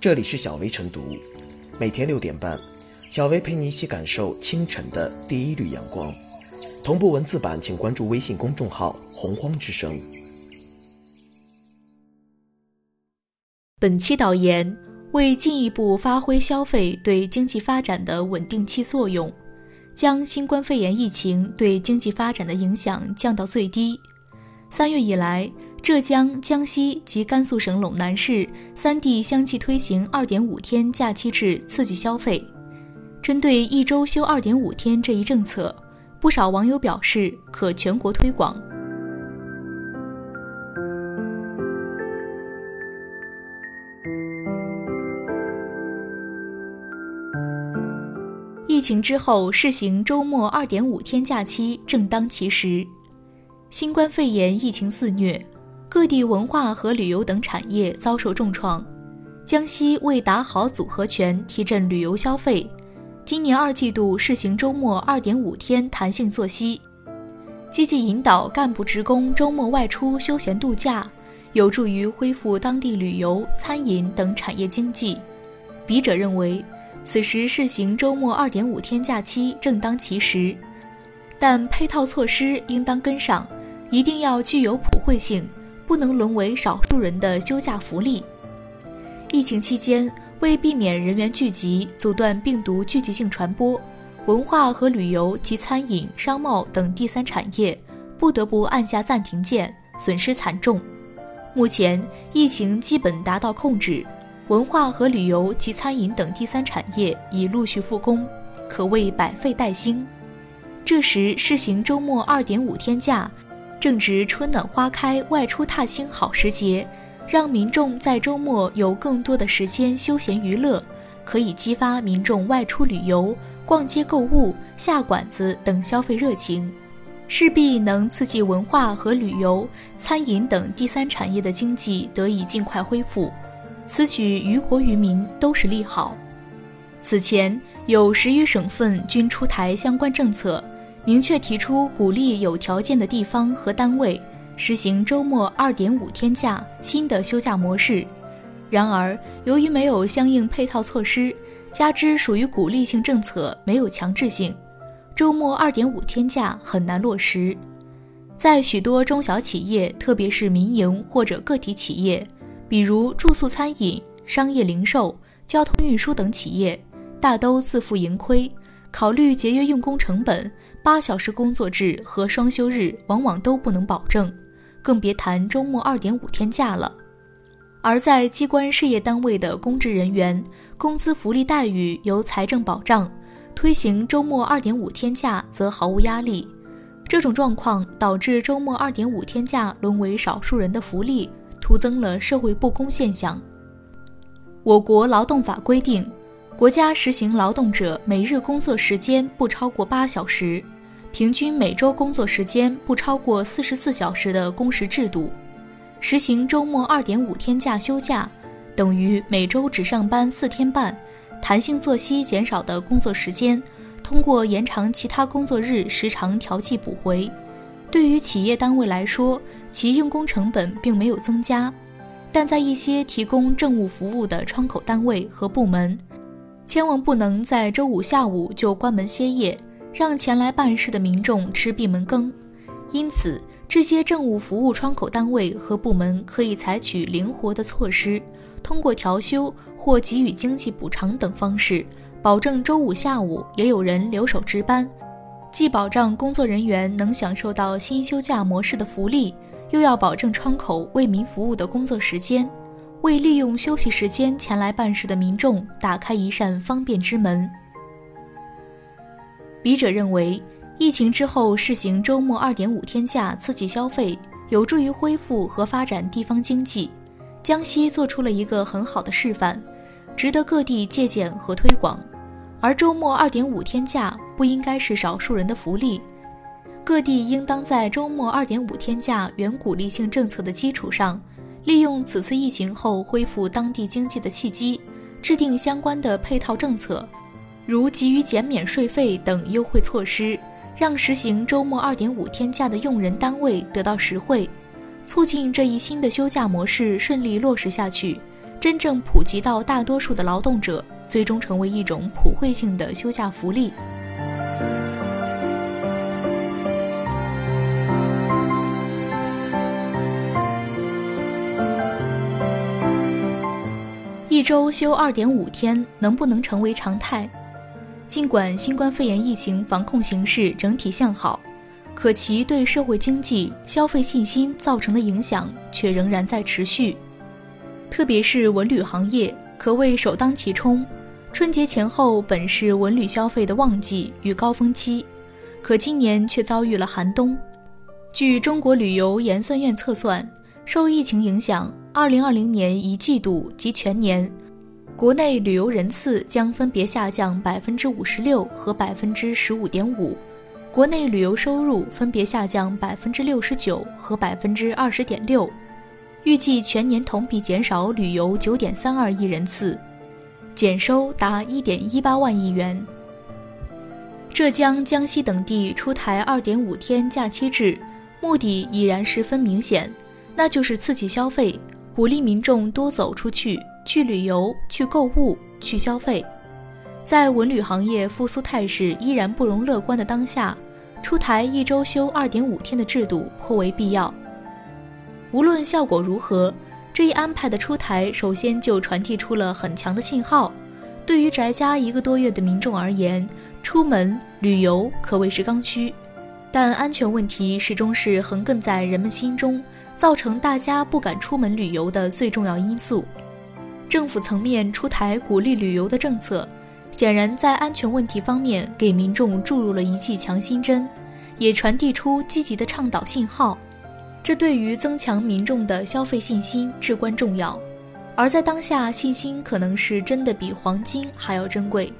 这里是小薇晨读，每天六点半，小薇陪你一起感受清晨的第一缕阳光。同步文字版，请关注微信公众号“洪荒之声”。本期导言：为进一步发挥消费对经济发展的稳定器作用，将新冠肺炎疫情对经济发展的影响降到最低。三月以来。浙江、江西及甘肃省陇南市三地相继推行二点五天假期制刺激消费。针对一周休二点五天这一政策，不少网友表示可全国推广。疫情之后试行周末二点五天假期正当其时。新冠肺炎疫情肆虐。各地文化和旅游等产业遭受重创。江西为打好组合拳，提振旅游消费，今年二季度试行周末二点五天弹性作息，积极引导干部职工周末外出休闲度假，有助于恢复当地旅游、餐饮等产业经济。笔者认为，此时试行周末二点五天假期正当其时，但配套措施应当跟上，一定要具有普惠性。不能沦为少数人的休假福利。疫情期间，为避免人员聚集，阻断病毒聚集性传播，文化和旅游及餐饮、商贸等第三产业不得不按下暂停键，损失惨重。目前疫情基本达到控制，文化和旅游及餐饮等第三产业已陆续复工，可谓百废待兴。这时试行周末二点五天假。正值春暖花开、外出踏青好时节，让民众在周末有更多的时间休闲娱乐，可以激发民众外出旅游、逛街购物、下馆子等消费热情，势必能刺激文化和旅游、餐饮等第三产业的经济得以尽快恢复。此举于国于民都是利好。此前有十余省份均出台相关政策。明确提出鼓励有条件的地方和单位实行周末二点五天假新的休假模式。然而，由于没有相应配套措施，加之属于鼓励性政策，没有强制性，周末二点五天假很难落实。在许多中小企业，特别是民营或者个体企业，比如住宿餐饮、商业零售、交通运输等企业，大都自负盈亏。考虑节约用工成本，八小时工作制和双休日往往都不能保证，更别谈周末二点五天假了。而在机关事业单位的公职人员，工资福利待遇由财政保障，推行周末二点五天假则毫无压力。这种状况导致周末二点五天假沦为少数人的福利，徒增了社会不公现象。我国劳动法规定。国家实行劳动者每日工作时间不超过八小时，平均每周工作时间不超过四十四小时的工时制度，实行周末二点五天假休假，等于每周只上班四天半，弹性作息减少的工作时间，通过延长其他工作日时长调剂补回。对于企业单位来说，其用工成本并没有增加，但在一些提供政务服务的窗口单位和部门。千万不能在周五下午就关门歇业，让前来办事的民众吃闭门羹。因此，这些政务服务窗口单位和部门可以采取灵活的措施，通过调休或给予经济补偿等方式，保证周五下午也有人留守值班，既保障工作人员能享受到新休假模式的福利，又要保证窗口为民服务的工作时间。为利用休息时间前来办事的民众打开一扇方便之门。笔者认为，疫情之后试行周末二点五天假刺激消费，有助于恢复和发展地方经济。江西做出了一个很好的示范，值得各地借鉴和推广。而周末二点五天假不应该是少数人的福利，各地应当在周末二点五天假原鼓励性政策的基础上。利用此次疫情后恢复当地经济的契机，制定相关的配套政策，如给予减免税费等优惠措施，让实行周末二点五天假的用人单位得到实惠，促进这一新的休假模式顺利落实下去，真正普及到大多数的劳动者，最终成为一种普惠性的休假福利。周休二点五天能不能成为常态？尽管新冠肺炎疫情防控形势整体向好，可其对社会经济、消费信心造成的影响却仍然在持续。特别是文旅行业可谓首当其冲，春节前后本是文旅消费的旺季与高峰期，可今年却遭遇了寒冬。据中国旅游研算院测算，受疫情影响。二零二零年一季度及全年，国内旅游人次将分别下降百分之五十六和百分之十五点五，国内旅游收入分别下降百分之六十九和百分之二十点六，预计全年同比减少旅游九点三二亿人次，减收达一点一八万亿元。浙江、江西等地出台二点五天假期制，目的已然十分明显，那就是刺激消费。鼓励民众多走出去，去旅游、去购物、去消费。在文旅行业复苏态势依然不容乐观的当下，出台一周休二点五天的制度颇为必要。无论效果如何，这一安排的出台，首先就传递出了很强的信号。对于宅家一个多月的民众而言，出门旅游可谓是刚需，但安全问题始终是横亘在人们心中。造成大家不敢出门旅游的最重要因素，政府层面出台鼓励旅游的政策，显然在安全问题方面给民众注入了一剂强心针，也传递出积极的倡导信号，这对于增强民众的消费信心至关重要。而在当下，信心可能是真的比黄金还要珍贵。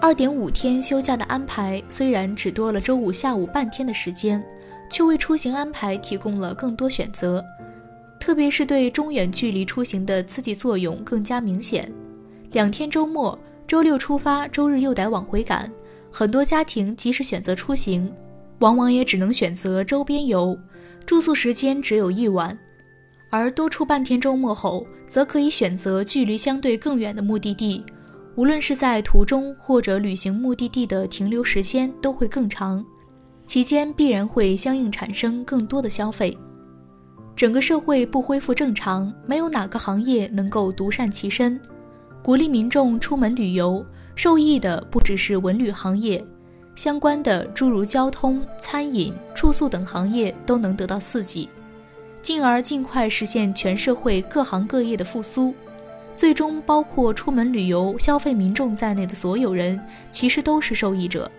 二点五天休假的安排虽然只多了周五下午半天的时间。却为出行安排提供了更多选择，特别是对中远距离出行的刺激作用更加明显。两天周末，周六出发，周日又得往回赶，很多家庭即使选择出行，往往也只能选择周边游，住宿时间只有一晚；而多出半天周末后，则可以选择距离相对更远的目的地，无论是在途中或者旅行目的地的停留时间都会更长。期间必然会相应产生更多的消费，整个社会不恢复正常，没有哪个行业能够独善其身。鼓励民众出门旅游，受益的不只是文旅行业，相关的诸如交通、餐饮、住宿等行业都能得到刺激，进而尽快实现全社会各行各业的复苏。最终，包括出门旅游消费民众在内的所有人，其实都是受益者。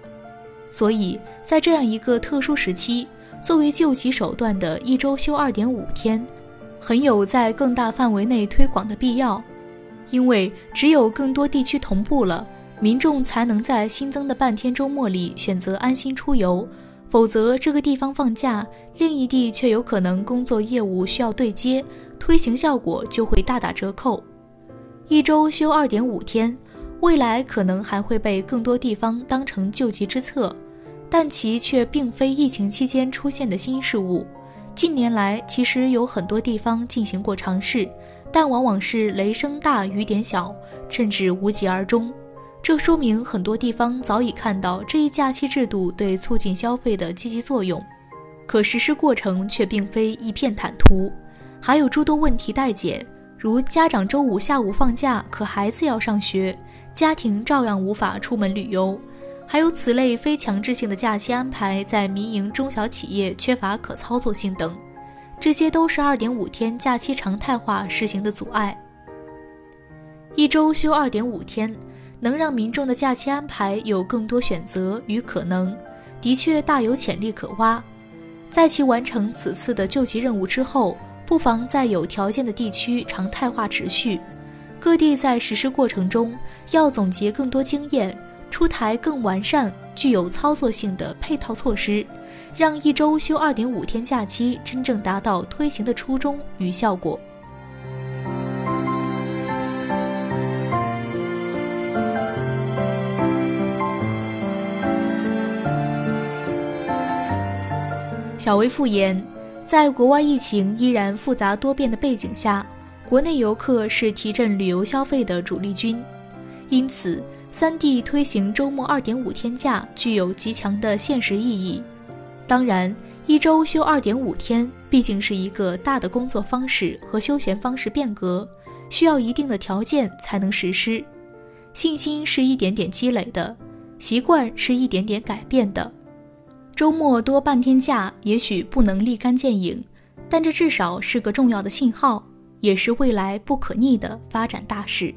所以在这样一个特殊时期，作为救急手段的一周休二点五天，很有在更大范围内推广的必要。因为只有更多地区同步了，民众才能在新增的半天周末里选择安心出游。否则，这个地方放假，另一地却有可能工作业务需要对接，推行效果就会大打折扣。一周休二点五天。未来可能还会被更多地方当成救急之策，但其却并非疫情期间出现的新事物。近年来，其实有很多地方进行过尝试，但往往是雷声大雨点小，甚至无疾而终。这说明很多地方早已看到这一假期制度对促进消费的积极作用，可实施过程却并非一片坦途，还有诸多问题待解，如家长周五下午放假，可孩子要上学。家庭照样无法出门旅游，还有此类非强制性的假期安排在民营中小企业缺乏可操作性等，这些都是二点五天假期常态化实行的阻碍。一周休二点五天，能让民众的假期安排有更多选择与可能，的确大有潜力可挖。在其完成此次的救急任务之后，不妨在有条件的地区常态化持续。各地在实施过程中要总结更多经验，出台更完善、具有操作性的配套措施，让一周休二点五天假期真正达到推行的初衷与效果。小薇复言，在国外疫情依然复杂多变的背景下。国内游客是提振旅游消费的主力军，因此三地推行周末二点五天假具有极强的现实意义。当然，一周休二点五天毕竟是一个大的工作方式和休闲方式变革，需要一定的条件才能实施。信心是一点点积累的，习惯是一点点改变的。周末多半天假，也许不能立竿见影，但这至少是个重要的信号。也是未来不可逆的发展大事。